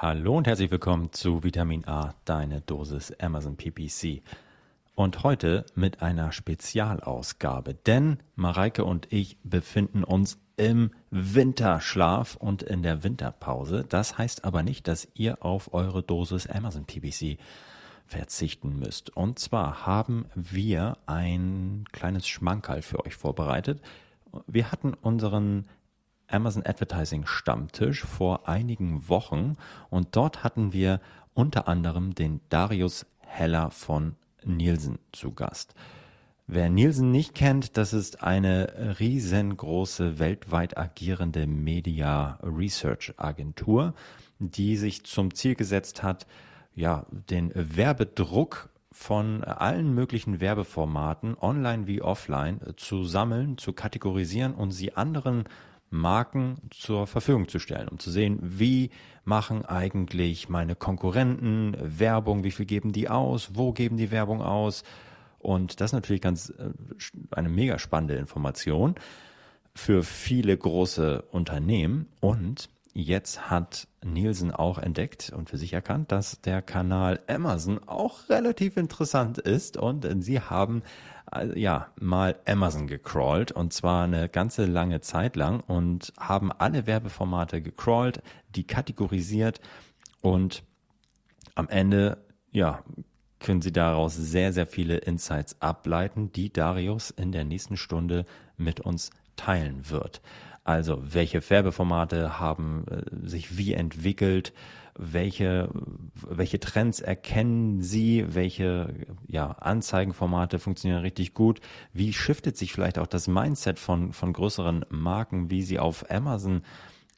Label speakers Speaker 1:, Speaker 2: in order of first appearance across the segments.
Speaker 1: Hallo und herzlich willkommen zu Vitamin A, deine Dosis Amazon PPC. Und heute mit einer Spezialausgabe, denn Mareike und ich befinden uns im Winterschlaf und in der Winterpause. Das heißt aber nicht, dass ihr auf eure Dosis Amazon PPC verzichten müsst. Und zwar haben wir ein kleines Schmankerl für euch vorbereitet. Wir hatten unseren Amazon Advertising Stammtisch vor einigen Wochen und dort hatten wir unter anderem den Darius Heller von Nielsen zu Gast. Wer Nielsen nicht kennt, das ist eine riesengroße weltweit agierende Media Research Agentur, die sich zum Ziel gesetzt hat, ja, den Werbedruck von allen möglichen Werbeformaten, online wie offline, zu sammeln, zu kategorisieren und sie anderen Marken zur Verfügung zu stellen, um zu sehen, wie machen eigentlich meine Konkurrenten Werbung, wie viel geben die aus, wo geben die Werbung aus. Und das ist natürlich ganz äh, eine mega spannende Information für viele große Unternehmen. Und jetzt hat Nielsen auch entdeckt und für sich erkannt, dass der Kanal Amazon auch relativ interessant ist. Und sie haben ja, mal Amazon gecrawlt und zwar eine ganze lange Zeit lang und haben alle Werbeformate gecrawlt, die kategorisiert und am Ende, ja, können Sie daraus sehr, sehr viele Insights ableiten, die Darius in der nächsten Stunde mit uns teilen wird. Also, welche Werbeformate haben äh, sich wie entwickelt? Welche, welche Trends erkennen Sie, welche ja, Anzeigenformate funktionieren richtig gut, wie shiftet sich vielleicht auch das Mindset von, von größeren Marken, wie sie auf Amazon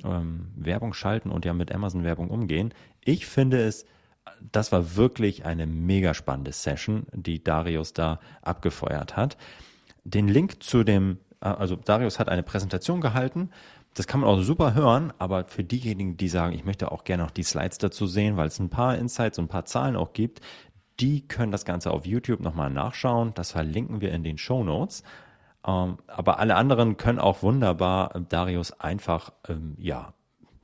Speaker 1: ähm, Werbung schalten und ja mit Amazon Werbung umgehen. Ich finde es, das war wirklich eine mega spannende Session, die Darius da abgefeuert hat. Den Link zu dem, äh, also Darius hat eine Präsentation gehalten, das kann man auch super hören, aber für diejenigen, die sagen, ich möchte auch gerne noch die Slides dazu sehen, weil es ein paar Insights und ein paar Zahlen auch gibt, die können das Ganze auf YouTube nochmal nachschauen. Das verlinken wir in den Show Notes. Ähm, aber alle anderen können auch wunderbar Darius einfach ähm, ja,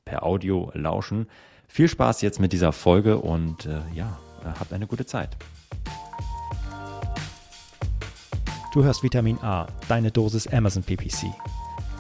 Speaker 1: per Audio lauschen. Viel Spaß jetzt mit dieser Folge und äh, ja, habt eine gute Zeit.
Speaker 2: Du hörst Vitamin A, deine Dosis Amazon PPC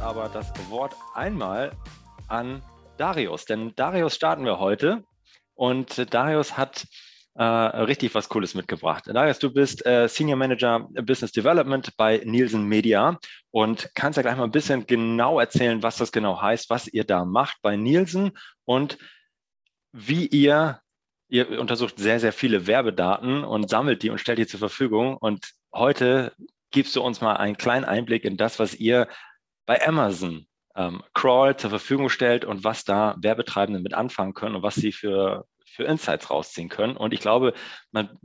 Speaker 1: Aber das Wort einmal an Darius, denn Darius starten wir heute und Darius hat äh, richtig was Cooles mitgebracht. Darius, du bist äh, Senior Manager Business Development bei Nielsen Media und kannst ja gleich mal ein bisschen genau erzählen, was das genau heißt, was ihr da macht bei Nielsen und wie ihr, ihr untersucht sehr, sehr viele Werbedaten und sammelt die und stellt die zur Verfügung. Und heute gibst du uns mal einen kleinen Einblick in das, was ihr bei Amazon ähm, Crawl zur Verfügung stellt und was da Werbetreibende mit anfangen können und was sie für, für Insights rausziehen können. Und ich glaube, man,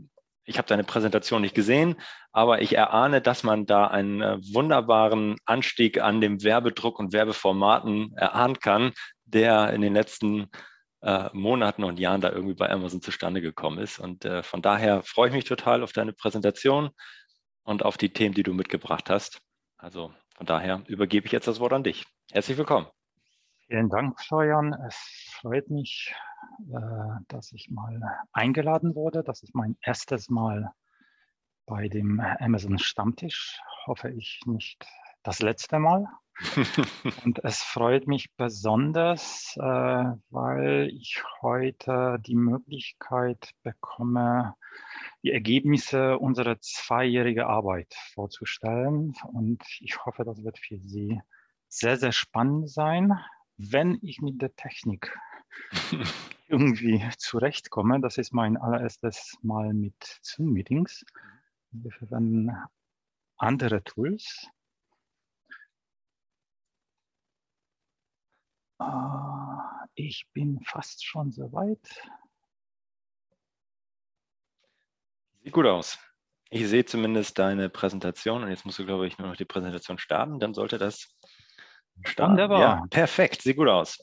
Speaker 1: ich habe deine Präsentation nicht gesehen, aber ich erahne, dass man da einen äh, wunderbaren Anstieg an dem Werbedruck und Werbeformaten erahnen kann, der in den letzten äh, Monaten und Jahren da irgendwie bei Amazon zustande gekommen ist. Und äh, von daher freue ich mich total auf deine Präsentation und auf die Themen, die du mitgebracht hast. Also von daher übergebe ich jetzt das Wort an dich. Herzlich willkommen.
Speaker 3: Vielen Dank, Florian. Es freut mich, äh, dass ich mal eingeladen wurde. Das ist mein erstes Mal bei dem Amazon Stammtisch. Hoffe ich nicht das letzte Mal. Und es freut mich besonders, äh, weil ich heute die Möglichkeit bekomme, die Ergebnisse unserer zweijährigen Arbeit vorzustellen. Und ich hoffe, das wird für Sie sehr, sehr spannend sein, wenn ich mit der Technik irgendwie zurechtkomme. Das ist mein allererstes Mal mit Zoom-Meetings. Wir verwenden andere Tools. Ich bin fast schon soweit.
Speaker 1: Sieht gut aus. Ich sehe zumindest deine Präsentation und jetzt musst du, glaube ich, nur noch die Präsentation starten. Dann sollte das starten. Wunderbar. Ja, perfekt, sieht gut aus.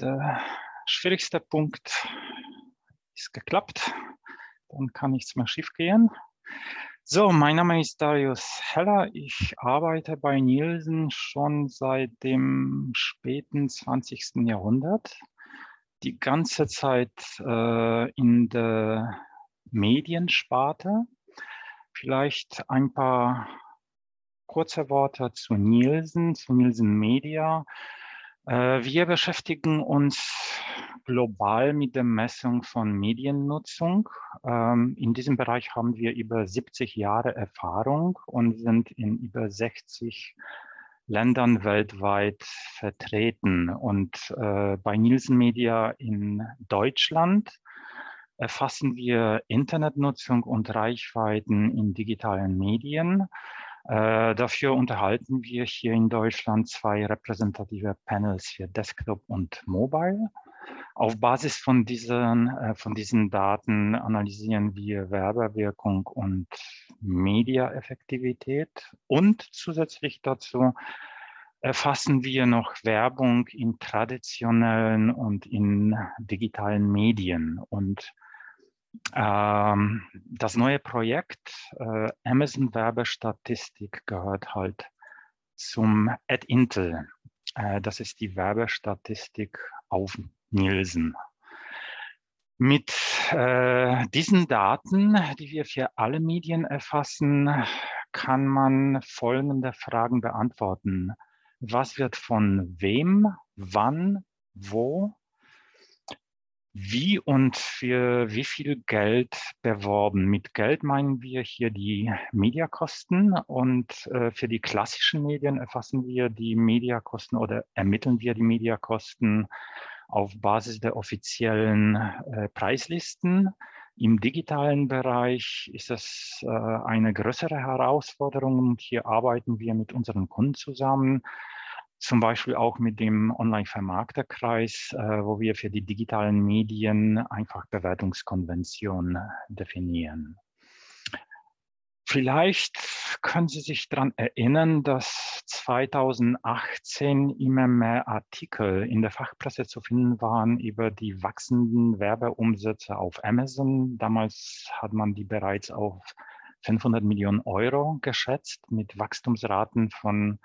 Speaker 3: Der schwierigste Punkt ist geklappt. Dann kann nichts mehr schief gehen. So, mein Name ist Darius Heller. Ich arbeite bei Nielsen schon seit dem späten 20. Jahrhundert. Die ganze Zeit äh, in der Mediensparte. Vielleicht ein paar kurze Worte zu Nielsen, zu Nielsen Media. Äh, wir beschäftigen uns global mit der Messung von Mediennutzung. Ähm, in diesem Bereich haben wir über 70 Jahre Erfahrung und sind in über 60 Ländern weltweit vertreten. Und äh, bei Nielsen Media in Deutschland erfassen wir Internetnutzung und Reichweiten in digitalen Medien. Äh, dafür unterhalten wir hier in Deutschland zwei repräsentative Panels für Desktop und Mobile. Auf Basis von diesen, äh, von diesen Daten analysieren wir Werbewirkung und Mediaeffektivität und zusätzlich dazu erfassen wir noch Werbung in traditionellen und in digitalen Medien und ähm, das neue Projekt äh, Amazon Werbestatistik gehört halt zum Ad Intel. Äh, das ist die Werbestatistik auf Nielsen. Mit äh, diesen Daten, die wir für alle Medien erfassen, kann man folgende Fragen beantworten. Was wird von wem, wann, wo wie und für wie viel Geld beworben? Mit Geld meinen wir hier die Mediakosten und äh, für die klassischen Medien erfassen wir die Mediakosten oder ermitteln wir die Mediakosten auf Basis der offiziellen äh, Preislisten. Im digitalen Bereich ist es äh, eine größere Herausforderung und hier arbeiten wir mit unseren Kunden zusammen zum Beispiel auch mit dem Online-Vermarkterkreis, äh, wo wir für die digitalen Medien einfach Bewertungskonvention definieren. Vielleicht können Sie sich daran erinnern, dass 2018 immer mehr Artikel in der Fachpresse zu finden waren über die wachsenden Werbeumsätze auf Amazon. Damals hat man die bereits auf 500 Millionen Euro geschätzt mit Wachstumsraten von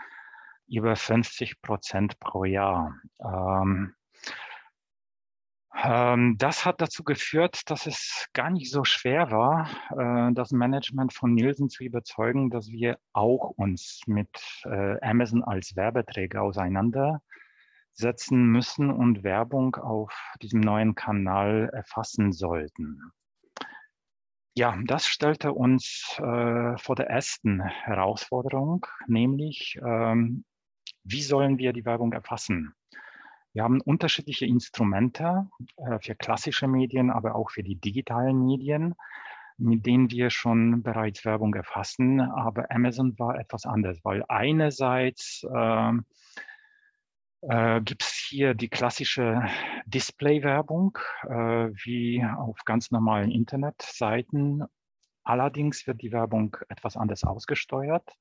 Speaker 3: über 50 Prozent pro Jahr. Ähm, ähm, das hat dazu geführt, dass es gar nicht so schwer war, äh, das Management von Nielsen zu überzeugen, dass wir auch uns mit äh, Amazon als Werbeträger auseinandersetzen müssen und Werbung auf diesem neuen Kanal erfassen sollten. Ja, das stellte uns äh, vor der ersten Herausforderung, nämlich ähm, wie sollen wir die Werbung erfassen? Wir haben unterschiedliche Instrumente äh, für klassische Medien, aber auch für die digitalen Medien, mit denen wir schon bereits Werbung erfassen. Aber Amazon war etwas anders, weil einerseits äh, äh, gibt es hier die klassische Display-Werbung, äh, wie auf ganz normalen Internetseiten. Allerdings wird die Werbung etwas anders ausgesteuert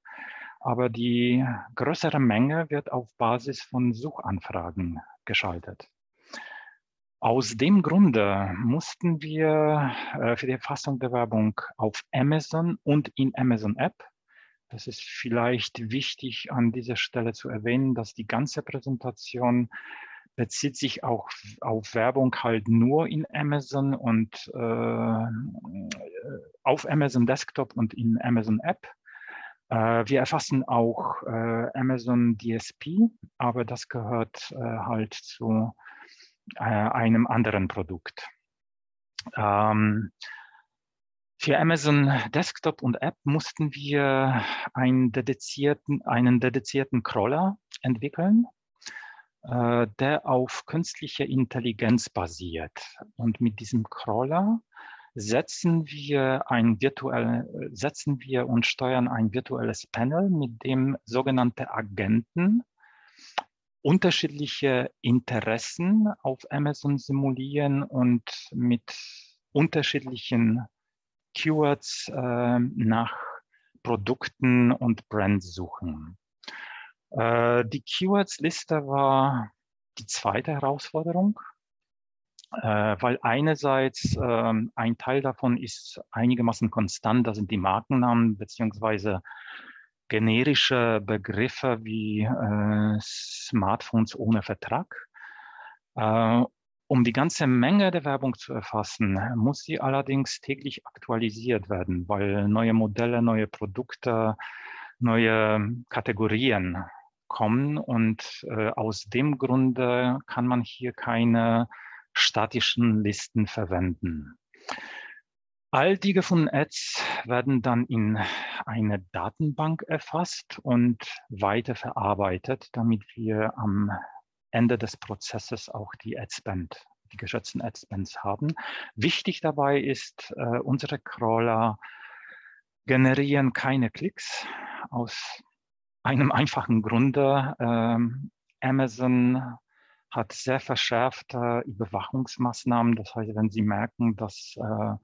Speaker 3: aber die größere Menge wird auf Basis von Suchanfragen geschaltet. Aus dem Grunde mussten wir äh, für die Erfassung der Werbung auf Amazon und in Amazon App, das ist vielleicht wichtig an dieser Stelle zu erwähnen, dass die ganze Präsentation bezieht sich auch auf Werbung halt nur in Amazon und äh, auf Amazon Desktop und in Amazon App. Äh, wir erfassen auch äh, Amazon DSP, aber das gehört äh, halt zu einem anderen Produkt. Ähm, für Amazon Desktop und App mussten wir einen dedizierten, einen dedizierten Crawler entwickeln, der auf künstlicher Intelligenz basiert. Und mit diesem Crawler setzen wir ein virtuell, setzen wir und steuern ein virtuelles Panel, mit dem sogenannte Agenten unterschiedliche Interessen auf Amazon simulieren und mit unterschiedlichen Keywords äh, nach Produkten und Brands suchen. Äh, die Keywords-Liste war die zweite Herausforderung, weil einerseits äh, ein Teil davon ist einigermaßen konstant, das sind die Markennamen beziehungsweise generische Begriffe wie äh, Smartphones ohne Vertrag. Äh, um die ganze Menge der Werbung zu erfassen, muss sie allerdings täglich aktualisiert werden, weil neue Modelle, neue Produkte, neue Kategorien kommen und äh, aus dem Grunde kann man hier keine statischen Listen verwenden. All die gefundenen Ads werden dann in eine Datenbank erfasst und weiter verarbeitet, damit wir am Ende des Prozesses auch die Adspend, die geschätzten Adspends haben. Wichtig dabei ist, äh, unsere Crawler generieren keine Klicks aus einem einfachen Grunde. Ähm, Amazon hat sehr verschärfte Überwachungsmaßnahmen. Das heißt, wenn Sie merken, dass äh,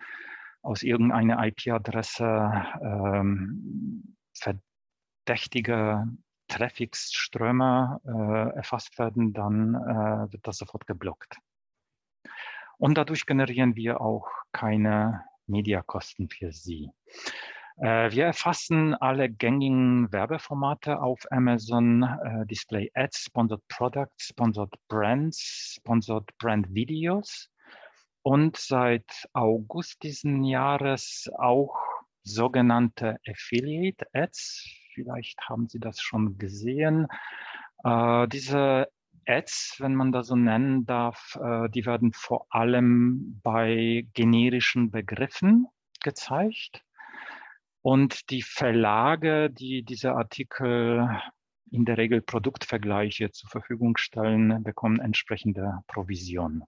Speaker 3: aus irgendeiner IP-Adresse ähm, verdächtige Trafficströme äh, erfasst werden, dann äh, wird das sofort geblockt. Und dadurch generieren wir auch keine Mediakosten für Sie. Äh, wir erfassen alle gängigen Werbeformate auf Amazon, äh, Display Ads, Sponsored Products, Sponsored Brands, Sponsored Brand Videos und seit August diesen Jahres auch sogenannte Affiliate Ads. Vielleicht haben Sie das schon gesehen. Äh, diese Ads, wenn man das so nennen darf, die werden vor allem bei generischen Begriffen gezeigt. Und die Verlage, die diese Artikel in der Regel Produktvergleiche zur Verfügung stellen, bekommen entsprechende Provisionen.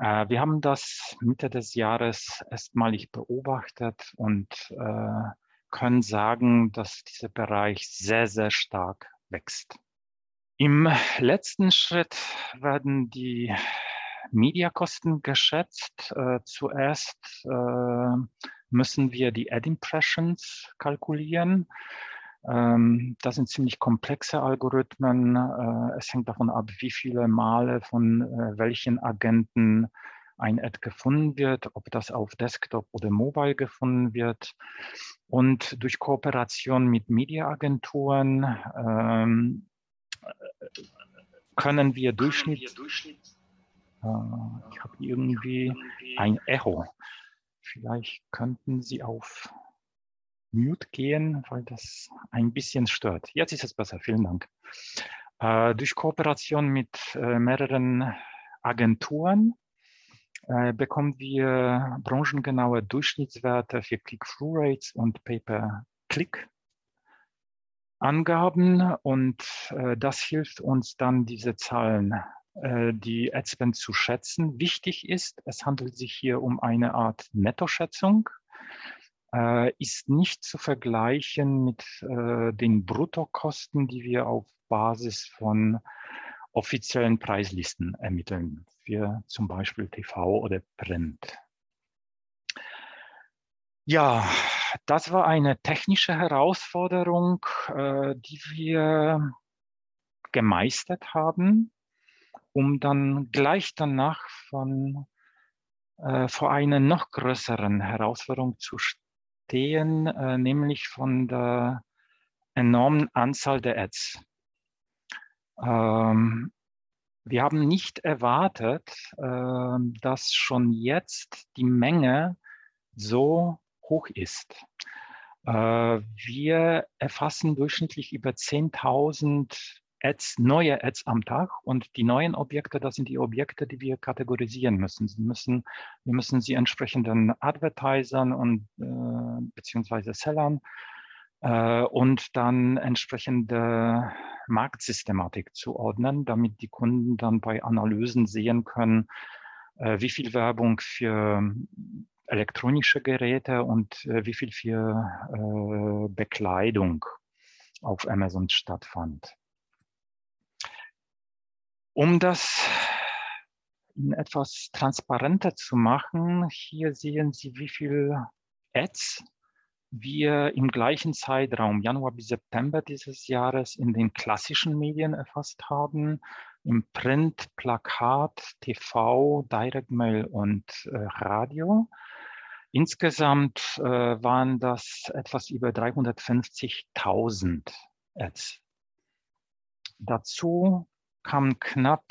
Speaker 3: Äh, wir haben das Mitte des Jahres erstmalig beobachtet und äh, können sagen, dass dieser Bereich sehr, sehr stark wächst. Im letzten Schritt werden die Mediakosten geschätzt. Äh, zuerst äh, müssen wir die Ad Impressions kalkulieren. Ähm, das sind ziemlich komplexe Algorithmen. Äh, es hängt davon ab, wie viele Male von äh, welchen Agenten ein Ad gefunden wird, ob das auf Desktop oder Mobile gefunden wird. Und durch Kooperation mit Mediaagenturen ähm, können wir Durchschnitt. Äh, ich habe irgendwie ein Echo. Vielleicht könnten Sie auf Mute gehen, weil das ein bisschen stört. Jetzt ist es besser, vielen Dank. Äh, durch Kooperation mit äh, mehreren Agenturen äh, bekommen wir branchengenaue Durchschnittswerte für Click-Through-Rates und Pay-per-Click. Angaben und äh, das hilft uns dann, diese Zahlen, die Adspend zu schätzen. Wichtig ist, es handelt sich hier um eine Art Nettoschätzung äh, ist nicht zu vergleichen mit äh, den Bruttokosten, die wir auf Basis von offiziellen Preislisten ermitteln, für zum Beispiel TV oder Print. Ja, das war eine technische Herausforderung, äh, die wir gemeistert haben, um dann gleich danach von, äh, vor einer noch größeren Herausforderung zu stehen, äh, nämlich von der enormen Anzahl der Ads. Ähm, wir haben nicht erwartet, äh, dass schon jetzt die Menge so hoch ist. Äh, wir erfassen durchschnittlich über 10.000 Ads, neue Ads am Tag und die neuen Objekte, das sind die Objekte, die wir kategorisieren müssen. Sie müssen wir müssen sie entsprechenden Advertisern und äh, beziehungsweise Sellern äh, und dann entsprechende Marktsystematik zuordnen, damit die Kunden dann bei Analysen sehen können, äh, wie viel Werbung für elektronische Geräte und äh, wie viel für äh, Bekleidung auf Amazon stattfand. Um das etwas transparenter zu machen, hier sehen Sie, wie viel Ads wir im gleichen Zeitraum, Januar bis September dieses Jahres, in den klassischen Medien erfasst haben, im Print, Plakat, TV, Direct Mail und äh, Radio. Insgesamt äh, waren das etwas über 350.000 Ads. Dazu kamen knapp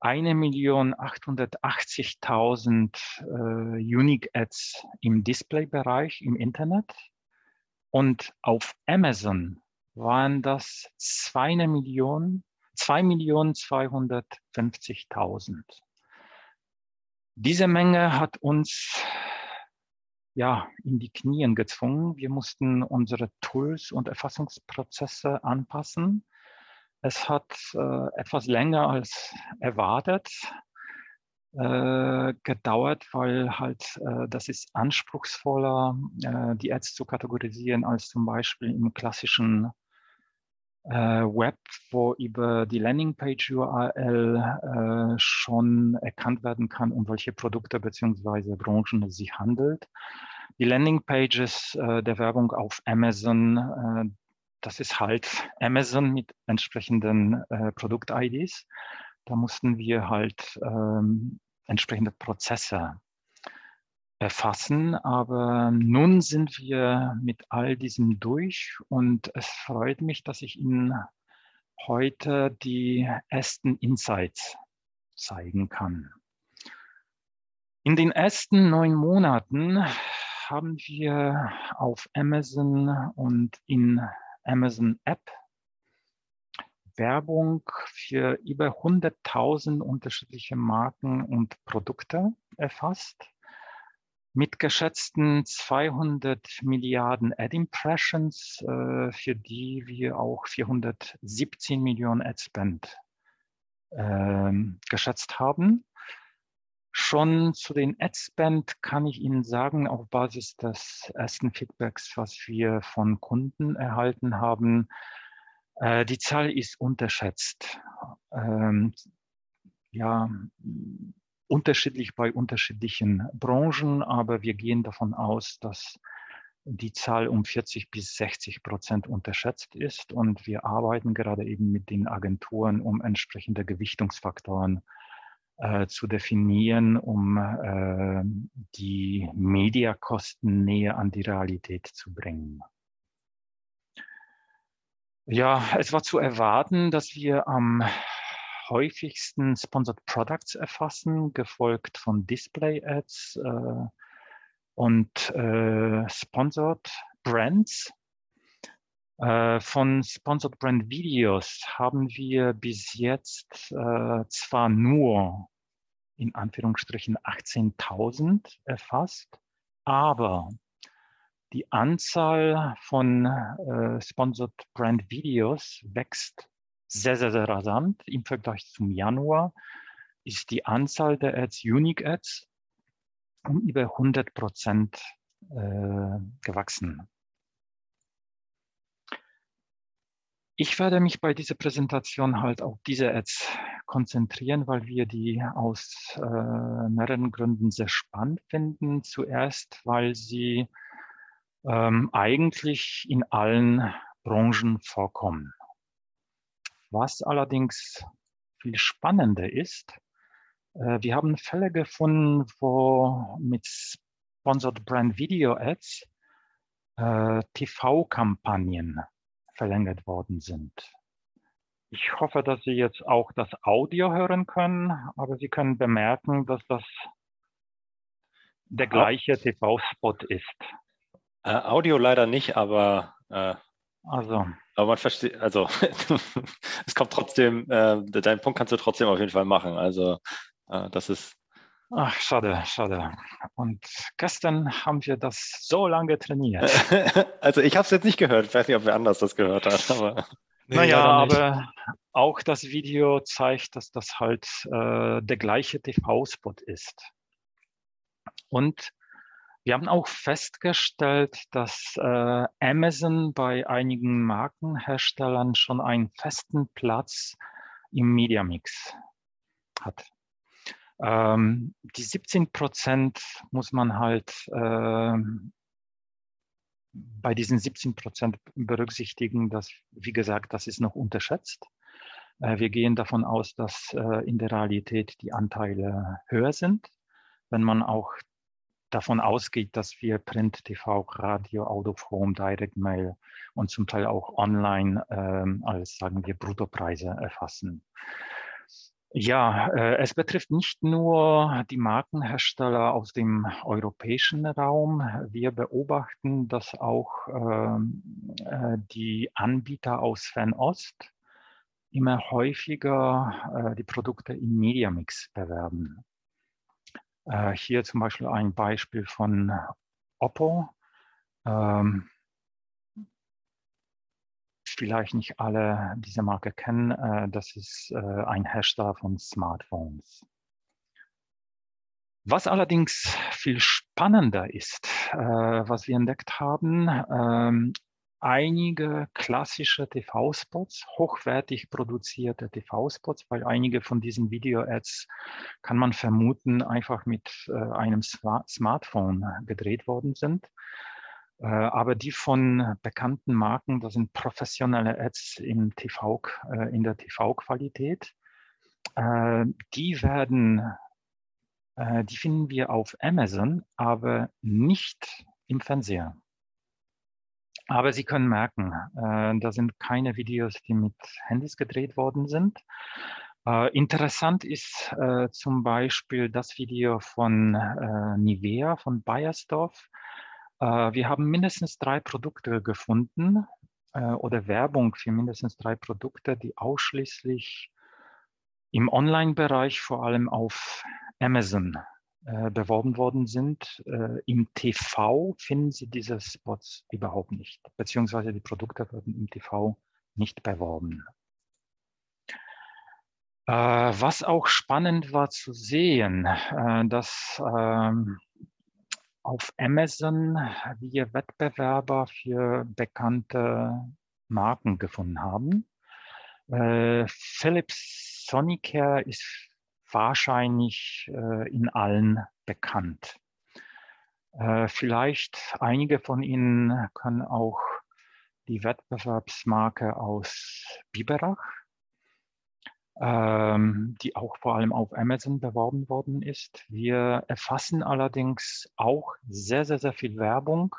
Speaker 3: 1.880.000 äh, Unique Ads im Displaybereich im Internet und auf Amazon waren das 2 Millionen, 2.250.000. Diese Menge hat uns ja, in die Knien gezwungen. Wir mussten unsere Tools und Erfassungsprozesse anpassen. Es hat äh, etwas länger als erwartet äh, gedauert, weil halt äh, das ist anspruchsvoller, äh, die Ads zu kategorisieren als zum Beispiel im klassischen äh, Web, wo über die Landingpage URL äh, schon erkannt werden kann, um welche Produkte beziehungsweise Branchen es sich handelt. Die Landingpages der Werbung auf Amazon, das ist halt Amazon mit entsprechenden äh, Produkt-IDs. Da mussten wir halt ähm, entsprechende Prozesse erfassen. Aber nun sind wir mit all diesem durch und es freut mich, dass ich Ihnen heute die ersten Insights zeigen kann. In den ersten neun Monaten haben wir auf Amazon und in Amazon App Werbung für über 100.000 unterschiedliche Marken und Produkte erfasst mit geschätzten 200 Milliarden Ad Impressions, äh, für die wir auch 417 Millionen Ad Spend äh, geschätzt haben. Schon zu den Ad-Spend kann ich Ihnen sagen, auf Basis des ersten Feedbacks, was wir von Kunden erhalten haben, äh, die Zahl ist unterschätzt. Ähm, ja, unterschiedlich bei unterschiedlichen Branchen, aber wir gehen davon aus, dass die Zahl um 40 bis 60 Prozent unterschätzt ist und wir arbeiten gerade eben mit den Agenturen, um entsprechende Gewichtungsfaktoren äh, zu definieren, um äh, die Mediakosten näher an die Realität zu bringen. Ja, es war zu erwarten, dass wir am häufigsten Sponsored Products erfassen, gefolgt von Display Ads äh, und äh, Sponsored Brands. Äh, von Sponsored Brand Videos haben wir bis jetzt äh, zwar nur in Anführungsstrichen 18.000 erfasst, aber die Anzahl von äh, Sponsored Brand Videos wächst sehr, sehr, sehr rasant. Im Vergleich zum Januar ist die Anzahl der Ads, Unique Ads, um über 100 Prozent äh, gewachsen. Ich werde mich bei dieser Präsentation halt auf diese Ads konzentrieren, weil wir die aus äh, mehreren Gründen sehr spannend finden. Zuerst, weil sie ähm, eigentlich in allen Branchen vorkommen. Was allerdings viel spannender ist, äh, wir haben Fälle gefunden, wo mit Sponsored Brand Video Ads äh, TV-Kampagnen verlängert worden sind. Ich hoffe, dass Sie jetzt auch das Audio hören können, aber Sie können bemerken, dass das der gleiche TV-Spot ist.
Speaker 1: Äh, Audio leider nicht, aber äh,
Speaker 3: also.
Speaker 1: Aber man versteht, also es kommt trotzdem, äh, deinen Punkt kannst du trotzdem auf jeden Fall machen. Also äh, das ist.
Speaker 3: Ach, schade, schade. Und gestern haben wir das so lange trainiert.
Speaker 1: also ich habe es jetzt nicht gehört. Ich weiß nicht, ob wer anders das gehört hat. Aber
Speaker 3: nee, naja, aber auch das Video zeigt, dass das halt äh, der gleiche TV-Spot ist. Und wir haben auch festgestellt, dass äh, Amazon bei einigen Markenherstellern schon einen festen Platz im Media Mix hat. Ähm, die 17 Prozent muss man halt äh, bei diesen 17 Prozent berücksichtigen, dass, wie gesagt, das ist noch unterschätzt. Äh, wir gehen davon aus, dass äh, in der Realität die Anteile höher sind. Wenn man auch davon ausgeht, dass wir Print, TV, Radio, Autoform, Direct Mail und zum Teil auch online ähm, als, sagen wir, Bruttopreise erfassen. Ja, äh, es betrifft nicht nur die Markenhersteller aus dem europäischen Raum. Wir beobachten, dass auch ähm, äh, die Anbieter aus Fernost immer häufiger äh, die Produkte im Mediamix bewerben. Äh, hier zum Beispiel ein Beispiel von Oppo. Ähm, vielleicht nicht alle diese Marke kennen. Äh, das ist äh, ein Hersteller von Smartphones. Was allerdings viel spannender ist, äh, was wir entdeckt haben, ähm, einige klassische TV-Spots, hochwertig produzierte TV-Spots, weil einige von diesen Video-Ads kann man vermuten, einfach mit äh, einem Smartphone gedreht worden sind. Äh, aber die von bekannten Marken, das sind professionelle Ads im TV, äh, in der TV-Qualität. Äh, die werden, äh, die finden wir auf Amazon, aber nicht im Fernseher. Aber Sie können merken, äh, da sind keine Videos, die mit Handys gedreht worden sind. Äh, interessant ist äh, zum Beispiel das Video von äh, Nivea, von Bayersdorf. Äh, wir haben mindestens drei Produkte gefunden äh, oder Werbung für mindestens drei Produkte, die ausschließlich im Online-Bereich vor allem auf Amazon äh, beworben worden sind. Im TV finden Sie diese Spots überhaupt nicht, beziehungsweise die Produkte werden im TV nicht beworben. Was auch spannend war zu sehen, dass ähm, auf Amazon wir Wettbewerber für bekannte Marken gefunden haben. Äh, Philips Sonicare ist wahrscheinlich äh, in allen bekannt. Äh, vielleicht einige von Ihnen können auch die Wettbewerbsmarke aus Biberach, ähm, die auch vor allem auf Amazon beworben worden ist. Wir erfassen allerdings auch sehr, sehr, sehr viel Werbung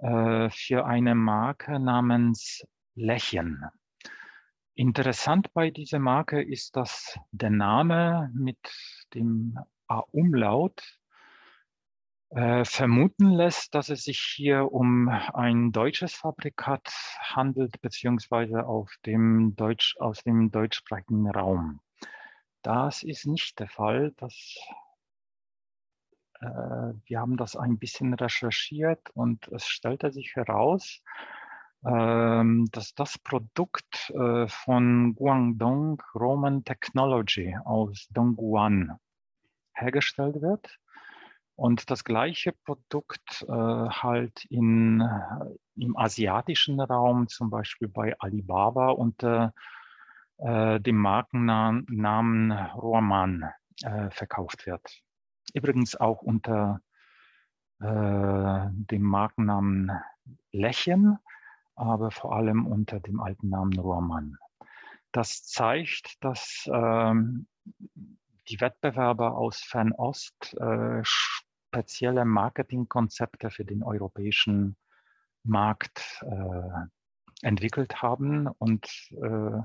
Speaker 3: äh, für eine Marke namens Lächeln. Interessant bei dieser Marke ist, dass der Name mit dem A-Umlaut äh, vermuten lässt, dass es sich hier um ein deutsches Fabrikat handelt, beziehungsweise auf dem Deutsch, aus dem deutschsprachigen Raum. Das ist nicht der Fall. Das, äh, wir haben das ein bisschen recherchiert und es stellte sich heraus, ähm, dass das Produkt äh, von Guangdong Roman Technology aus Dongguan hergestellt wird und das gleiche Produkt äh, halt in, äh, im asiatischen Raum, zum Beispiel bei Alibaba unter äh, dem Markennamen Roman äh, verkauft wird. Übrigens auch unter äh, dem Markennamen Lächeln aber vor allem unter dem alten Namen Rohrmann. Das zeigt, dass ähm, die Wettbewerber aus Fernost äh, spezielle Marketingkonzepte für den europäischen Markt äh, entwickelt haben und äh,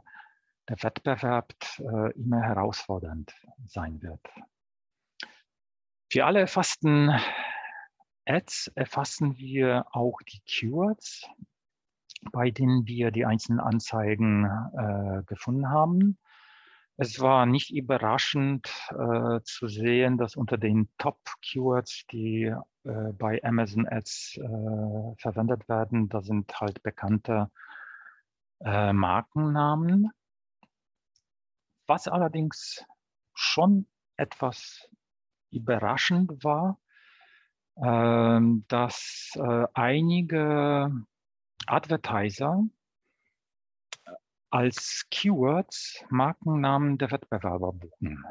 Speaker 3: der Wettbewerb äh, immer herausfordernd sein wird. Für alle erfassten Ads erfassen wir auch die Keywords, bei denen wir die einzelnen Anzeigen äh, gefunden haben. Es war nicht überraschend äh, zu sehen, dass unter den Top-Keywords, die äh, bei Amazon Ads äh, verwendet werden, da sind halt bekannte äh, Markennamen. Was allerdings schon etwas überraschend war, ähm, dass äh, einige Advertiser als Keywords Markennamen der Wettbewerber buchen.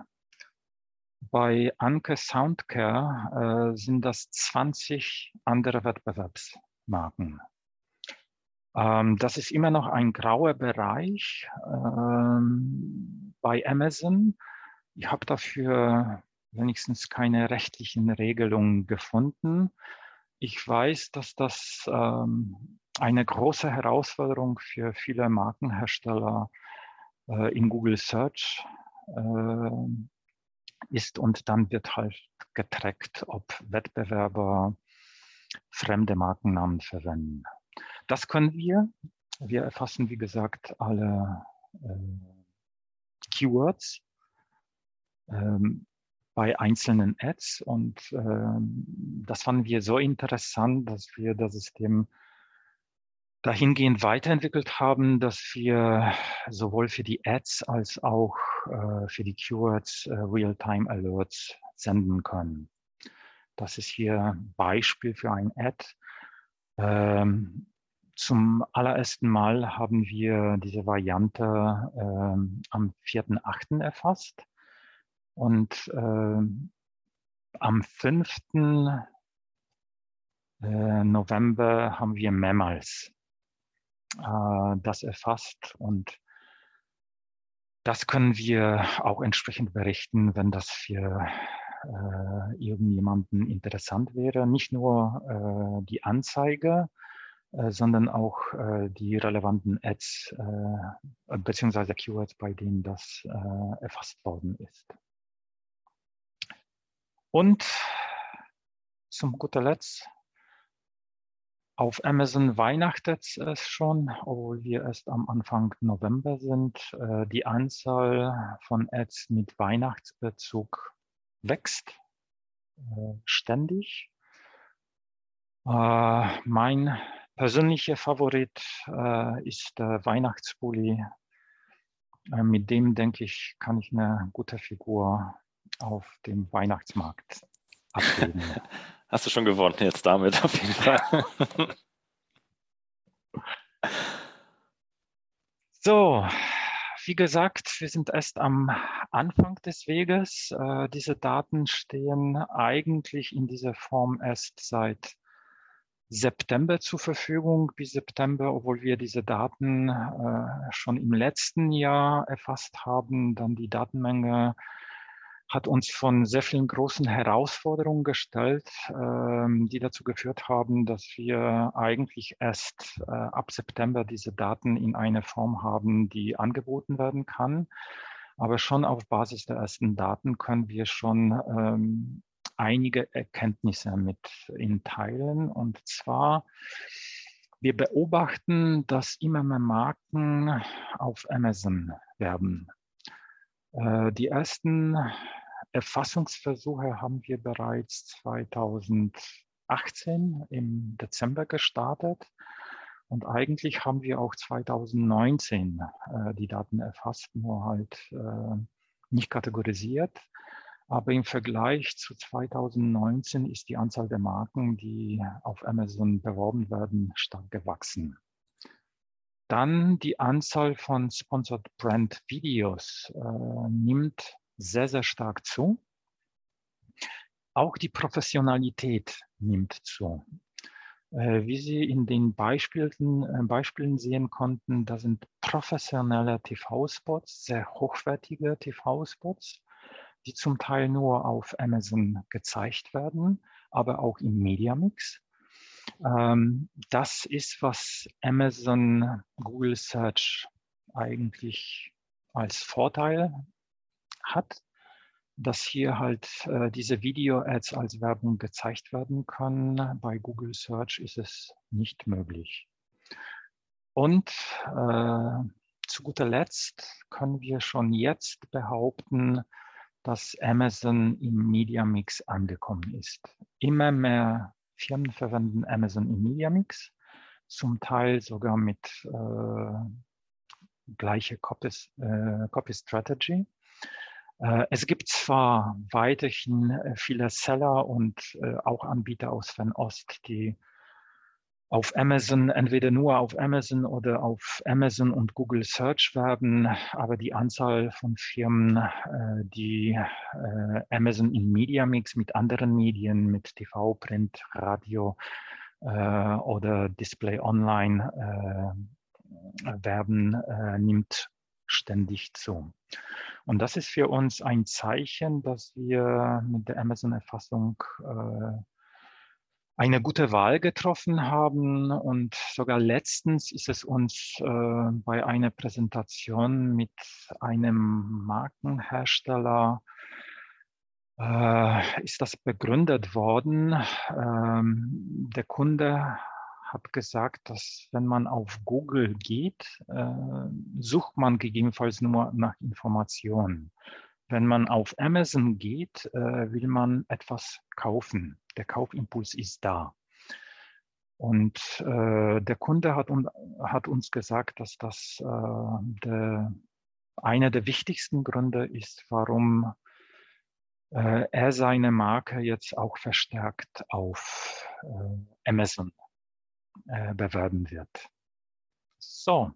Speaker 3: Bei Anke Soundcare äh, sind das 20 andere Wettbewerbsmarken. Ähm, das ist immer noch ein grauer Bereich ähm, bei Amazon. Ich habe dafür wenigstens keine rechtlichen Regelungen gefunden. Ich weiß, dass das ähm, eine große Herausforderung für viele Markenhersteller äh, in Google Search äh, ist und dann wird halt getrackt, ob Wettbewerber fremde Markennamen verwenden. Das können wir. Wir erfassen, wie gesagt, alle äh, Keywords ähm, bei einzelnen Ads und ähm, das fanden wir so interessant, dass wir das System dahingehend weiterentwickelt haben, dass wir sowohl für die Ads als auch äh, für die Keywords äh, Real-Time Alerts senden können. Das ist hier Beispiel für ein Ad. Ähm, zum allerersten Mal haben wir diese Variante ähm, am 4.8. erfasst und äh, am 5. Äh, November haben wir mehrmals äh, das erfasst und das können wir auch entsprechend berichten, wenn das für äh, irgendjemanden interessant wäre. Nicht nur äh, die Anzeige, äh, sondern auch äh, die relevanten Ads äh, beziehungsweise Keywords, bei denen das äh, erfasst worden ist. Und zum guter Letzt auf Amazon weihnachtet es schon, obwohl wir erst am Anfang November sind. Äh, die Anzahl von Ads mit Weihnachtsbezug wächst äh, ständig. Äh, mein persönlicher Favorit ist der Weihnachtspulli. mit dem, denke ich, kann ich eine gute Figur auf dem Weihnachtsmarkt abgeben.
Speaker 1: Hast du schon gewonnen jetzt damit auf jeden Fall.
Speaker 3: so, wie gesagt, wir sind erst am Anfang des Weges. Äh, diese Daten stehen eigentlich in dieser Form erst seit September zur Verfügung, bis September, obwohl wir diese Daten äh, schon im letzten Jahr erfasst haben, dann die Datenmenge hat uns von sehr vielen großen Herausforderungen gestellt, ähm, die dazu geführt haben, dass wir eigentlich erst äh, ab September diese Daten in einer Form haben, die angeboten werden kann. Aber schon auf Basis der ersten Daten können wir schon ähm, einige Erkenntnisse mit Ihnen teilen. Und zwar, wir beobachten, dass immer mehr Marken auf Amazon werben. Äh, die ersten Erfassungsversuche haben wir bereits 2018 im Dezember gestartet. Und eigentlich haben wir auch 2019 äh, die Daten erfasst, nur halt äh, nicht kategorisiert. Aber im Vergleich zu 2019 ist die Anzahl der Marken, die auf Amazon beworben werden, stark gewachsen. Dann die Anzahl von Sponsored Brand Videos äh, nimmt sehr, sehr stark zu. Auch die Professionalität nimmt zu. Äh, wie Sie in den Beispielen, äh, Beispielen sehen konnten, da sind professionelle TV-Spots, sehr hochwertige TV-Spots, die zum Teil nur auf Amazon gezeigt werden, aber auch im Mediamix. Ähm, das ist, was Amazon Google Search eigentlich als Vorteil hat, dass hier halt äh, diese Video-Ads als Werbung gezeigt werden können. Bei Google Search ist es nicht möglich. Und äh, zu guter Letzt können wir schon jetzt behaupten, dass Amazon im Media Mix angekommen ist. Immer mehr Firmen verwenden Amazon im Media Mix, zum Teil sogar mit äh, gleicher Copy, äh, Copy Strategy. Äh, es gibt zwar weiterhin äh, viele Seller und äh, auch Anbieter aus Fernost, die auf Amazon, entweder nur auf Amazon oder auf Amazon und Google Search werben, aber die Anzahl von Firmen, äh, die äh, Amazon in Media Mix mit anderen Medien, mit TV, Print, Radio äh, oder Display Online werben, nimmt ständig zu. Und das ist für uns ein Zeichen, dass wir mit der Amazon-Erfassung eine gute Wahl getroffen haben. Und sogar letztens ist es uns äh, bei einer Präsentation mit einem Markenhersteller äh, ist das begründet worden. Ähm, der Kunde hat gesagt, dass wenn man auf Google geht, äh, sucht man gegebenenfalls nur nach Informationen. Wenn man auf Amazon geht, äh, will man etwas kaufen. Der Kaufimpuls ist da. Und äh, der Kunde hat, un hat, uns gesagt, dass das äh, der, einer der wichtigsten Gründe ist, warum äh, er seine Marke jetzt auch verstärkt auf äh, Amazon äh, bewerben wird. So,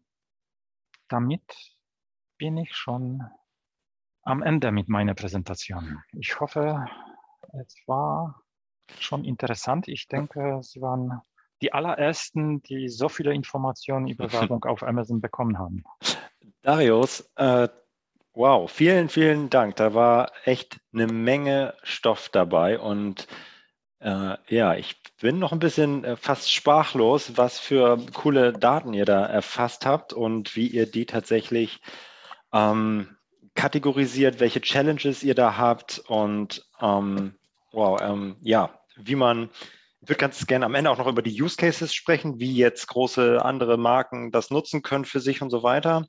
Speaker 3: damit bin ich schon am Ende mit meiner Präsentation. Ich hoffe, es war schon interessant. Ich denke, Sie waren die allerersten, die so viele Informationen über Werbung auf Amazon bekommen haben.
Speaker 1: Darius, äh, wow, vielen, vielen Dank. Da war echt eine Menge Stoff dabei und äh, ja, ich bin noch ein bisschen äh, fast sprachlos, was für coole Daten ihr da erfasst habt und wie ihr die tatsächlich ähm, kategorisiert, welche Challenges ihr da habt und ähm, wow, ähm, ja, wie man, ich würde ganz gerne am Ende auch noch über die Use Cases sprechen, wie jetzt große andere Marken das nutzen können für sich und so weiter.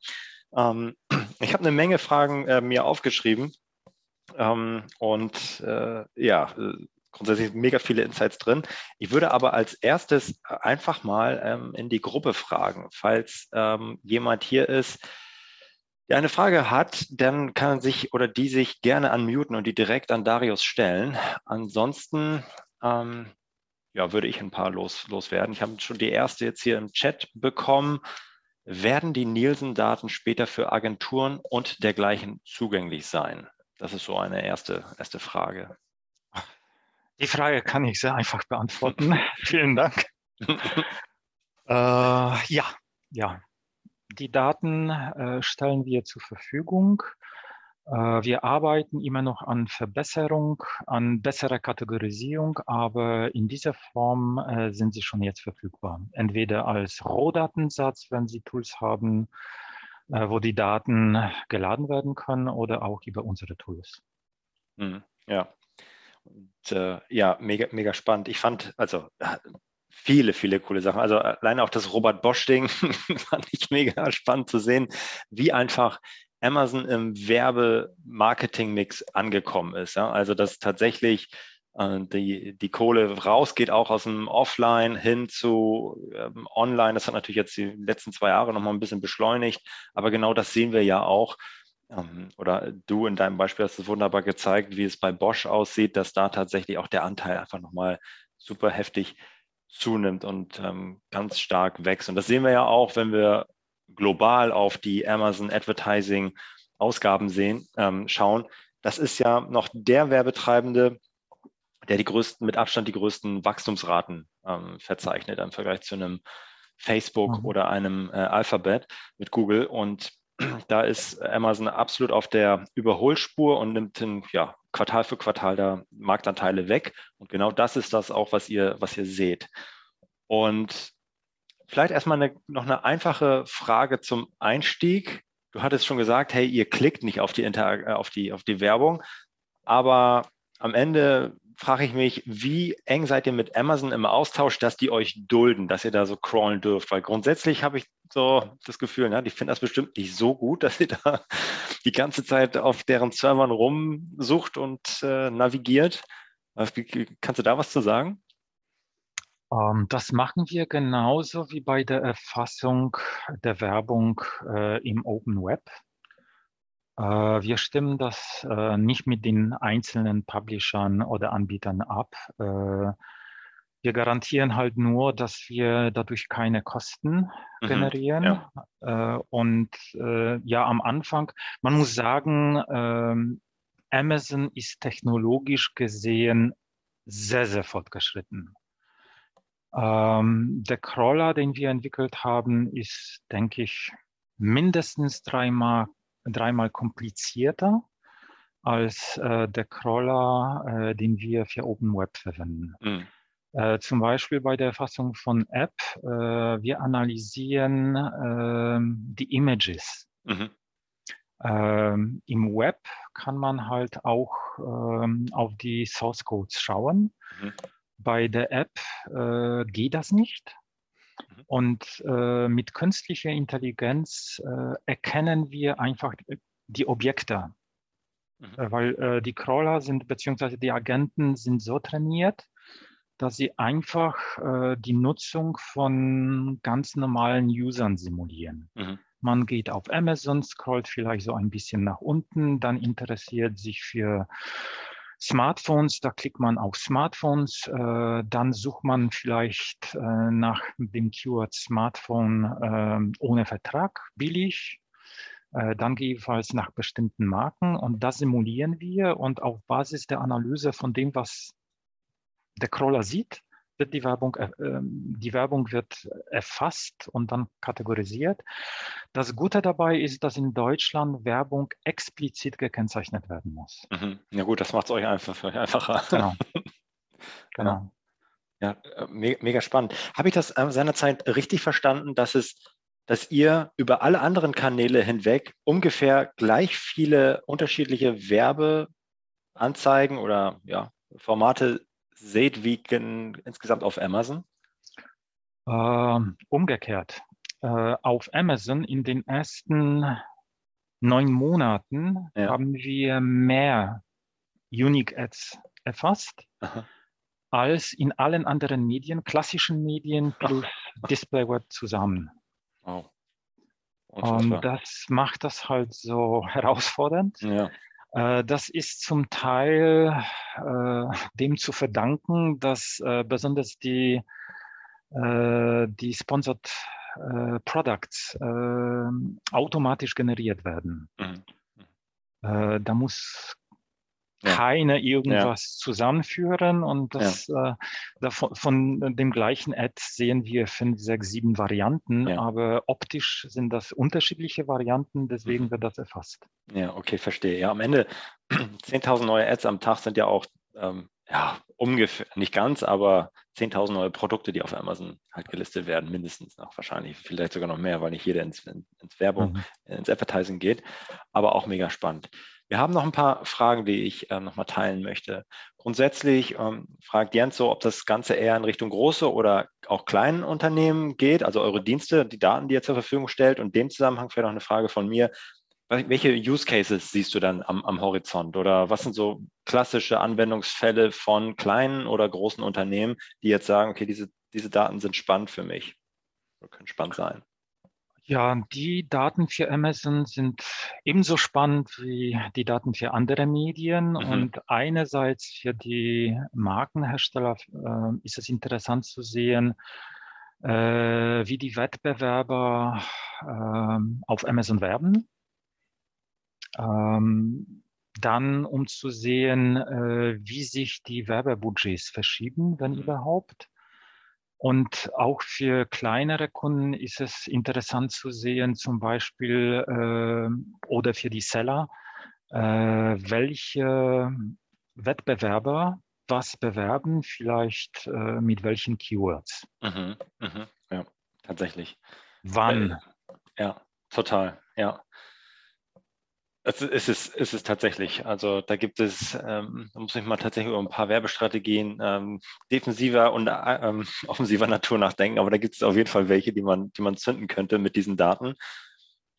Speaker 1: Ähm, ich habe eine Menge Fragen äh, mir aufgeschrieben ähm, und äh, ja, grundsätzlich mega viele Insights drin. Ich würde aber als erstes einfach mal ähm, in die Gruppe fragen, falls ähm, jemand hier ist, der eine Frage hat, dann kann sich oder die sich gerne unmuten und die direkt an Darius stellen. Ansonsten ähm, ja, würde ich ein paar los, loswerden. Ich habe schon die erste jetzt hier im Chat bekommen. Werden die Nielsen-Daten später für Agenturen und dergleichen zugänglich sein? Das ist so eine erste, erste Frage.
Speaker 3: Die Frage kann ich sehr einfach beantworten. Vielen Dank. äh, ja, ja, die Daten äh, stellen wir zur Verfügung. Äh, wir arbeiten immer noch an Verbesserung, an besserer Kategorisierung, aber in dieser Form äh, sind sie schon jetzt verfügbar. Entweder als Rohdatensatz, wenn Sie Tools haben, äh, wo die Daten geladen werden können, oder auch über unsere Tools.
Speaker 1: Mhm, ja. Und, äh, ja, mega, mega spannend. Ich fand, also viele, viele coole Sachen. Also alleine auch das Robert Bosch-Ding fand ich mega spannend zu sehen, wie einfach Amazon im Werbe-Marketing-Mix angekommen ist. Ja? Also dass tatsächlich äh, die, die Kohle rausgeht, auch aus dem Offline hin zu ähm, Online. Das hat natürlich jetzt die letzten zwei Jahre nochmal ein bisschen beschleunigt, aber genau das sehen wir ja auch. Ähm, oder du in deinem Beispiel hast es wunderbar gezeigt, wie es bei Bosch aussieht, dass da tatsächlich auch der Anteil einfach nochmal super heftig zunimmt und ähm, ganz stark wächst. Und das sehen wir ja auch, wenn wir global auf die Amazon Advertising Ausgaben sehen, ähm, schauen. Das ist ja noch der Werbetreibende, der die größten, mit Abstand die größten Wachstumsraten ähm, verzeichnet im Vergleich zu einem Facebook mhm. oder einem äh, Alphabet mit Google. Und da ist Amazon absolut auf der Überholspur und nimmt den, ja, Quartal für Quartal da Marktanteile weg. Und genau das ist das auch, was ihr, was ihr seht. Und vielleicht erstmal eine, noch eine einfache Frage zum Einstieg. Du hattest schon gesagt, hey, ihr klickt nicht auf die, Inter auf die, auf die Werbung, aber am Ende frage ich mich, wie eng seid ihr mit Amazon im Austausch, dass die euch dulden, dass ihr da so crawlen dürft? Weil grundsätzlich habe ich so das Gefühl, ne, die finden das bestimmt nicht so gut, dass ihr da die ganze Zeit auf deren Servern rumsucht und äh, navigiert. Kannst du da was zu sagen?
Speaker 3: Um, ähm, das machen wir genauso wie bei der Erfassung der Werbung äh, im Open Web. Äh, wir stimmen das äh, nicht mit den einzelnen Publishern oder Anbietern ab. Äh, Wir garantieren halt nur, dass wir dadurch keine Kosten mhm, generieren. Ja. Und ja, am Anfang, man muss sagen, ähm, Amazon ist technologisch gesehen sehr, sehr fortgeschritten. Ähm, der Crawler, den wir entwickelt haben, ist, denke ich, mindestens dreimal, dreimal komplizierter als äh, der Crawler, äh, den wir für Open Web verwenden. Mhm. Äh, zum Beispiel bei der Erfassung von App, äh, wir analysieren äh, die Images. Mhm. Ähm, Im Web kann man halt auch ähm, auf die Source Codes schauen. Mhm. Bei der App äh, geht das nicht. Mhm. Und äh, mit künstlicher Intelligenz äh, erkennen wir einfach die Objekte. Mhm. Weil die Crawler sind, beziehungsweise die Agenten sind so trainiert, dass sie einfach äh, die Nutzung von ganz normalen Usern simulieren. Mhm. Man geht auf Amazon, scrollt vielleicht so ein bisschen nach unten, dann interessiert sich für Smartphones, da klickt man auf Smartphones, äh, dann sucht man vielleicht äh, nach dem Keyword Smartphone äh, ohne Vertrag, billig, äh, dann jedenfalls nach bestimmten Marken und das simulieren wir und auf Basis der Analyse von dem, was der Crawler sieht, wird die Werbung, äh, die Werbung wird erfasst und dann kategorisiert. Das Gute dabei ist, dass in Deutschland Werbung explizit gekennzeichnet werden muss.
Speaker 1: Mhm. Ja gut, das macht es euch einfach für euch einfacher. Genau. genau. Ja, me mega spannend. Habe ich das seinerzeit richtig verstanden, dass es dass ihr über alle anderen Kanäle hinweg ungefähr gleich viele unterschiedliche Werbeanzeigen oder ja, Formate seht wie insgesamt auf Amazon?
Speaker 3: Ähm, umgekehrt. Äh, auf Amazon in den ersten neun Monaten ja. haben wir mehr Unique Ads erfasst Aha. als in allen anderen Medien, klassischen Medien plus Display Web zusammen. Oh. Und das macht das halt so herausfordernd. Ja. Äh, das ist zum Teil äh, dem zu verdanken, dass äh, besonders die, die Sponsored Products äh, automatisch generiert werden. Mhm. da muss keine irgendwas zusammenführen und das äh, davon, von dem gleichen Ad sehen wir fünf, sechs, sieben Varianten, aber optisch sind das unterschiedliche Varianten, deswegen mhm. wird das erfasst.
Speaker 1: Ja, okay, verstehe. Ja, am Ende 10.000 neue Ads am Tag sind ja auch ähm, ja, ungefähr, nicht ganz, aber 10.000 neue Produkte, die auf Amazon halt gelistet werden, mindestens noch wahrscheinlich, vielleicht sogar noch mehr, weil nicht jeder ins, ins Werbung, mhm. ins Advertising geht, aber auch mega spannend. Wir haben noch ein paar Fragen, die ich äh, nochmal teilen möchte. Grundsätzlich ähm, fragt Jens so, ob das Ganze eher in Richtung große oder auch kleinen Unternehmen geht, also eure Dienste, die Daten, die ihr zur Verfügung stellt. Und in dem Zusammenhang vielleicht noch eine Frage von mir. Welche Use Cases siehst du dann am, am Horizont? Oder was sind so klassische Anwendungsfälle von kleinen oder großen Unternehmen, die jetzt sagen, okay, diese, diese Daten sind spannend für mich oder können spannend sein?
Speaker 3: Ja, die Daten für Amazon sind ebenso spannend wie die Daten für andere Medien. Mhm. Und einerseits für die Markenhersteller äh, ist es interessant zu sehen, äh, wie die Wettbewerber äh, auf Amazon werben. Ähm, dann, um zu sehen, äh, wie sich die Werbebudgets verschieben, wenn mhm. überhaupt. Und auch für kleinere Kunden ist es interessant zu sehen, zum Beispiel äh, oder für die Seller, äh, welche Wettbewerber was bewerben, vielleicht äh, mit welchen Keywords. Mhm,
Speaker 1: mh, ja, tatsächlich.
Speaker 3: Wann?
Speaker 1: ja, total, ja. Es ist, es, ist es tatsächlich. Also da gibt es, ähm, da muss ich mal tatsächlich über ein paar Werbestrategien ähm, defensiver und äh, ähm, offensiver Natur nachdenken, aber da gibt es auf jeden Fall welche, die man, die man zünden könnte mit diesen Daten.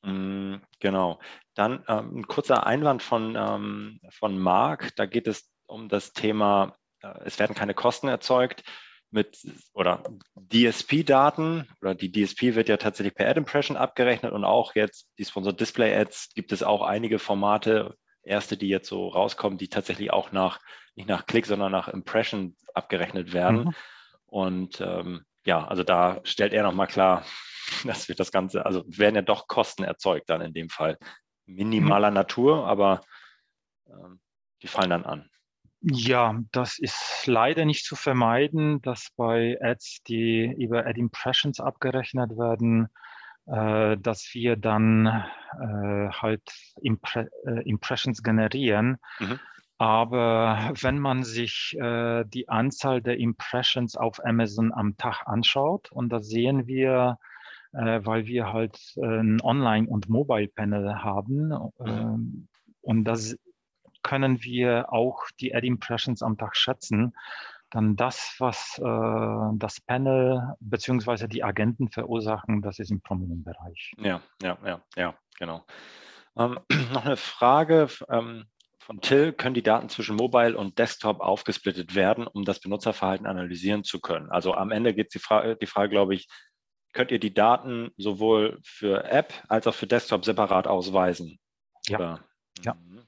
Speaker 1: Mm, genau. Dann ähm, ein kurzer Einwand von, ähm, von Marc. Da geht es um das Thema, äh, es werden keine Kosten erzeugt mit oder DSP-Daten oder die DSP wird ja tatsächlich per Ad-Impression abgerechnet und auch jetzt die Sponsored Display Ads gibt es auch einige Formate, erste, die jetzt so rauskommen, die tatsächlich auch nach, nicht nach Klick, sondern nach Impression abgerechnet werden. Mhm. Und ähm, ja, also da stellt er nochmal klar, dass wir das Ganze, also werden ja doch Kosten erzeugt dann in dem Fall. Minimaler mhm. Natur, aber ähm, die fallen dann an.
Speaker 3: Ja, das ist leider nicht zu vermeiden, dass bei Ads, die über Ad Impressions abgerechnet werden, äh, dass wir dann äh, halt Impre äh, Impressions generieren. Mhm. Aber wenn man sich äh, die Anzahl der Impressions auf Amazon am Tag anschaut, und da sehen wir, äh, weil wir halt äh, ein Online- und Mobile-Panel haben, mhm. Ähm, und das können wir auch die Ad Impressions am Tag schätzen, dann das, was äh, das Panel bzw. die Agenten verursachen, das ist im Promillenbereich.
Speaker 1: Ja, ja, ja, ja, genau. Ähm, noch eine Frage ähm, von Till. Können die Daten zwischen Mobile und Desktop aufgesplittet werden, um das Benutzerverhalten analysieren zu können? Also am Ende geht die Frage, die Frage, glaube ich, könnt ihr die Daten sowohl für App als auch für Desktop separat ausweisen?
Speaker 3: Ja. Oder? ja.
Speaker 1: Mhm.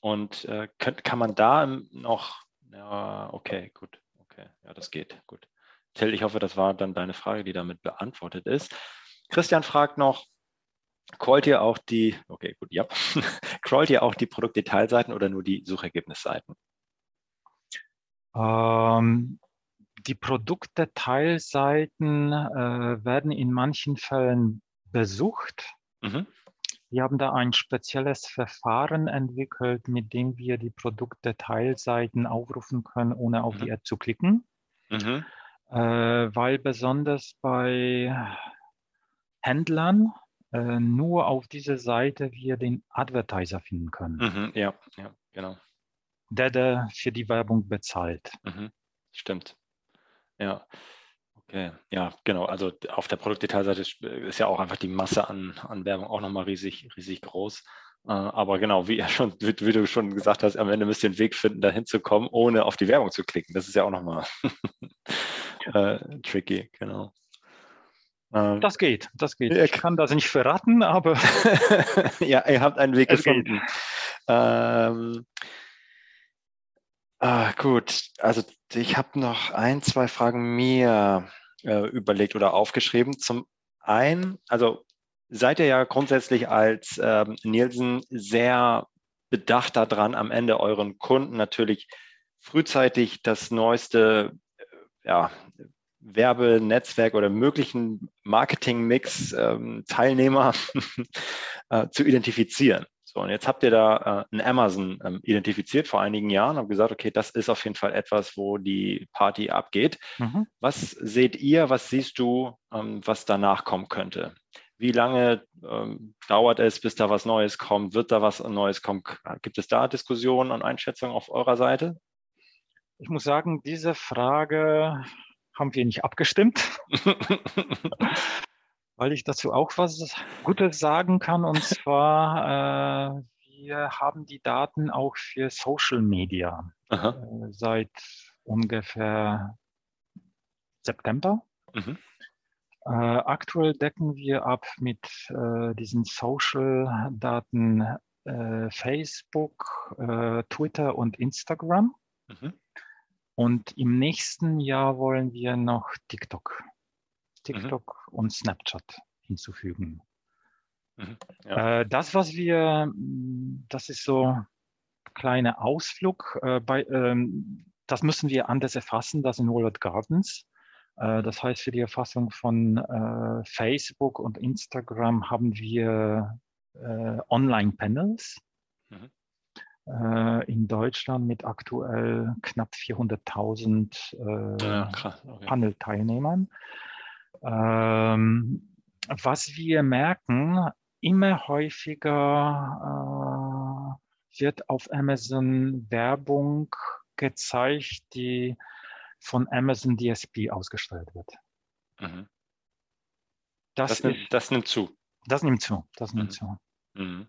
Speaker 1: Und äh, kann, kann man da noch, ja, okay, gut, okay, ja, das geht, gut. Till, ich hoffe, das war dann deine Frage, die damit beantwortet ist. Christian fragt noch, crawlt ihr auch die, okay, gut, ja, crawlt ihr auch die Produktdetailseiten oder nur die Suchergebnisseiten?
Speaker 3: Ähm, die Produktdetailseiten äh, werden in manchen Fällen besucht. Mhm. Wir haben da ein spezielles Verfahren entwickelt, mit dem wir die Produktdetailseiten aufrufen können, ohne auf mhm. die App zu klicken. Mhm. Äh, weil besonders bei Händlern äh, nur auf dieser Seite wir den Advertiser finden können.
Speaker 1: Mhm, ja, ja, genau.
Speaker 3: Der, der für die Werbung bezahlt.
Speaker 1: Mhm, stimmt. Ja. Okay, ja, genau. Also auf der Produktdetailseite ist ja auch einfach die Masse an, an Werbung auch nochmal riesig, riesig groß. Äh, aber genau, wie, schon, wie, wie, du schon gesagt hast, am Ende müsst ihr einen Weg finden, dahin zu kommen, ohne auf die Werbung zu klicken. Das ist ja auch nochmal äh, tricky, genau.
Speaker 3: Ähm, das geht, das geht. Ich kann das nicht verraten, aber.
Speaker 1: ja, ihr habt einen Weg gefunden. Ähm, ah, gut, also ich habe noch ein, zwei Fragen mir äh, überlegt oder aufgeschrieben. Zum einen, also seid ihr ja grundsätzlich als ähm, Nielsen sehr bedacht daran, am Ende euren Kunden natürlich frühzeitig das neueste äh, ja, Werbenetzwerk oder möglichen Marketingmix ähm, Teilnehmer äh, zu identifizieren. So, und jetzt habt ihr da äh, ein Amazon ähm, identifiziert vor einigen Jahren und gesagt, okay, das ist auf jeden Fall etwas, wo die Party abgeht. Mhm. Was seht ihr, was siehst du, ähm, was danach kommen könnte? Wie lange ähm, dauert es, bis da was Neues kommt? Wird da was Neues kommen? Gibt es da Diskussionen und Einschätzungen auf eurer Seite?
Speaker 3: Ich muss sagen, diese Frage haben wir nicht abgestimmt. weil ich dazu auch was Gutes sagen kann. Und zwar, äh, wir haben die Daten auch für Social Media äh, seit ungefähr September. Mhm. Äh, aktuell decken wir ab mit äh, diesen Social-Daten äh, Facebook, äh, Twitter und Instagram. Mhm. Und im nächsten Jahr wollen wir noch TikTok. TikTok mhm. und Snapchat hinzufügen. Mhm. Ja. Äh, das, was wir, mm, das ist so ein kleiner Ausflug. Äh, bei, ähm, das müssen wir anders erfassen, das in Wallet Gardens. Äh, das heißt, für die Erfassung von äh, Facebook und Instagram haben wir äh, Online-Panels. Mhm in Deutschland mit aktuell knapp 400.000 äh, ja, okay. Panel-Teilnehmern. Ähm, was wir merken, immer häufiger äh, wird auf Amazon Werbung gezeigt, die von Amazon DSP ausgestellt wird. Mhm.
Speaker 1: Das, das, nimmt, das, nimmt, zu.
Speaker 3: Das nimmt zu. Das nimmt mhm. zu. Mhm.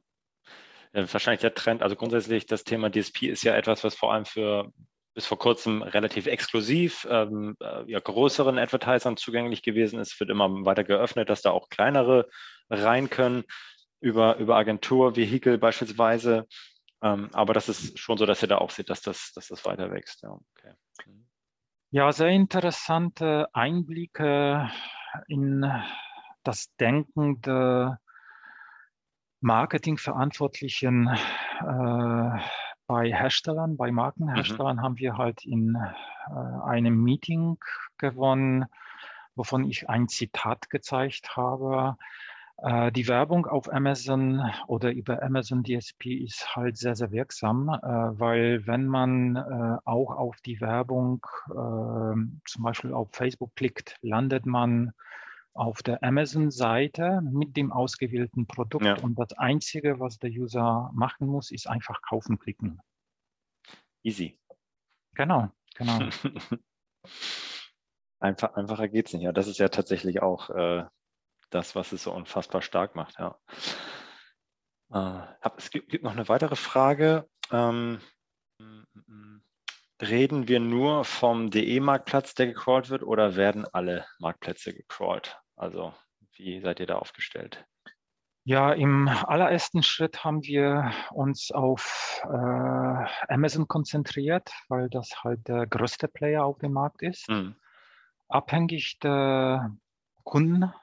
Speaker 1: Wahrscheinlich der Trend, also grundsätzlich das Thema DSP ist ja etwas, was vor allem für bis vor kurzem relativ exklusiv ähm, äh, ja, größeren Advertisern zugänglich gewesen ist, wird immer weiter geöffnet, dass da auch kleinere rein können über, über Agenturvehikel beispielsweise. Ähm, aber das ist schon so, dass ihr da auch seht, dass das, dass das weiter wächst. Ja, okay.
Speaker 3: Ja, sehr interessante Einblicke in das Denken der Marketingverantwortlichen äh, bei Herstellern, bei Markenherstellern mhm. haben wir halt in äh, einem Meeting gewonnen, wovon ich ein Zitat gezeigt habe. Äh, die Werbung auf Amazon oder über Amazon DSP ist halt sehr, sehr wirksam, äh, weil wenn man äh, auch auf die Werbung ähm, zum Beispiel auf Facebook klickt, landet man auf der Amazon-Seite mit dem ausgewählten Produkt ja. und das Einzige, was der User machen muss, ist einfach kaufen klicken.
Speaker 1: Easy.
Speaker 3: Genau, genau.
Speaker 1: Einfach, einfacher geht es nicht. Ja, das ist ja tatsächlich auch äh, das, was es so unfassbar stark macht. Ja. Äh, es gibt, gibt, noch eine weitere Frage. Ähm, reden wir nur vom DE-Marktplatz, der gecrawlt wird, oder werden alle Marktplätze gecrawlt? Also wie seid ihr da aufgestellt?
Speaker 3: Ja, im allerersten Schritt haben wir uns auf äh, Amazon konzentriert, weil das halt der größte Player auf dem Markt ist. Mhm. Abhängig der Kunden,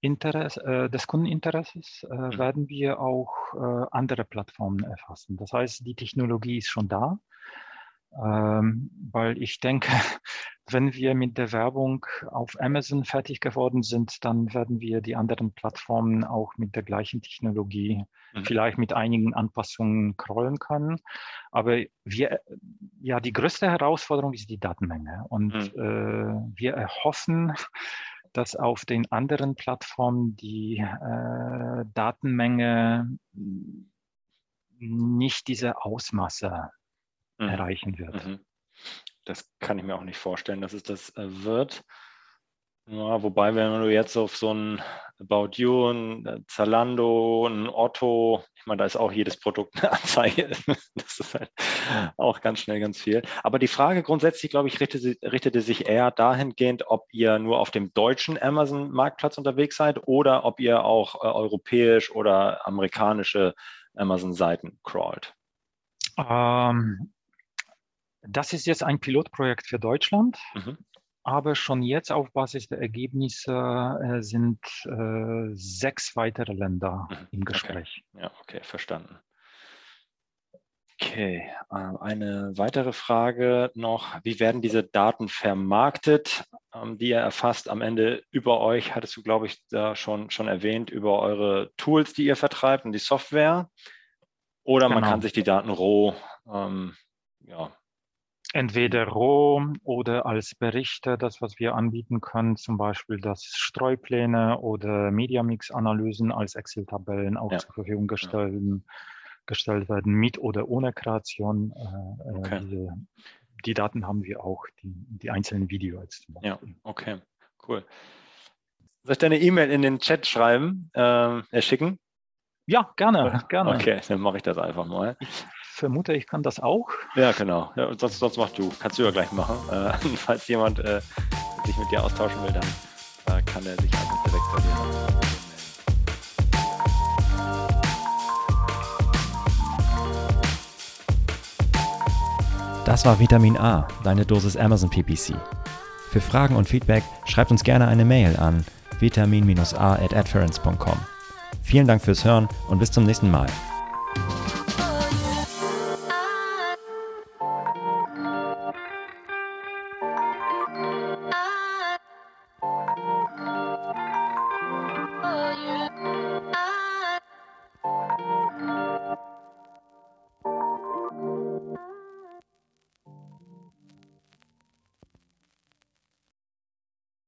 Speaker 3: Interesse, äh, des Kundeninteresses äh, mhm. werden wir auch äh, andere Plattformen erfassen. Das heißt, die Technologie ist schon da, ähm, weil ich denke, wenn wir mit der Werbung auf Amazon fertig geworden sind, dann werden wir die anderen Plattformen auch mit der gleichen Technologie mhm. vielleicht mit einigen Anpassungen crawlen können. Aber wir, ja, die größte Herausforderung ist die Datenmenge und mhm. äh, wir erhoffen, dass auf den anderen Plattformen die äh, Datenmenge nicht diese Ausmaße mhm. erreichen wird. Mhm.
Speaker 1: Das kann ich mir auch nicht vorstellen, dass es das äh, wird. Ja, wobei, wenn du jetzt auf so ein About You, ein äh, Zalando, ein Otto, ich meine, da ist auch jedes Produkt eine Anzeige. Das ist halt auch ganz schnell ganz viel. Aber die Frage grundsätzlich, glaube ich, richtete, richtete sich eher dahingehend, ob ihr nur auf dem deutschen Amazon-Marktplatz unterwegs seid oder ob ihr auch äh, europäisch oder amerikanische Amazon-Seiten crawlt.
Speaker 3: Ähm, das ist jetzt ein Pilotprojekt für Deutschland. Mhm. Aber schon jetzt auf Basis der Ergebnisse äh, sind äh, sechs weitere Länder mhm. im Gespräch.
Speaker 1: Okay. Ja, okay, verstanden. Okay, äh, eine weitere Frage noch. Wie werden diese Daten vermarktet, ähm, die ihr erfasst am Ende über euch? Hattest du, glaube ich, da schon, schon erwähnt, über eure Tools, die ihr vertreibt und die Software? Oder genau. man kann sich die Daten roh ähm, ja,
Speaker 3: entweder roh oder als Berichte, das, was wir anbieten können, zum Beispiel das Streupläne oder Mediamix-Analysen als Excel-Tabellen auch ja. zur Verfügung gestellt, ja. gestellt werden, mit oder ohne Kreation. Äh, äh, okay. diese, die Daten haben wir auch, die, die einzelnen Videos.
Speaker 1: Ja, okay, cool. Soll ich deine E-Mail in den Chat schreiben, äh, schicken?
Speaker 3: Ja, gerne, gerne.
Speaker 1: Okay, dann mache ich das einfach mal.
Speaker 3: Vermute, ich kann das auch.
Speaker 1: Ja, genau. Ja, sonst, sonst mach du. Kannst du ja gleich machen. Äh, falls jemand äh, sich mit dir austauschen will, dann äh, kann er sich einfach direkt bei dir.
Speaker 2: Das war Vitamin A, deine Dosis Amazon PPC. Für Fragen und Feedback schreibt uns gerne eine Mail an vitamin-a at Vielen Dank fürs Hören und bis zum nächsten Mal.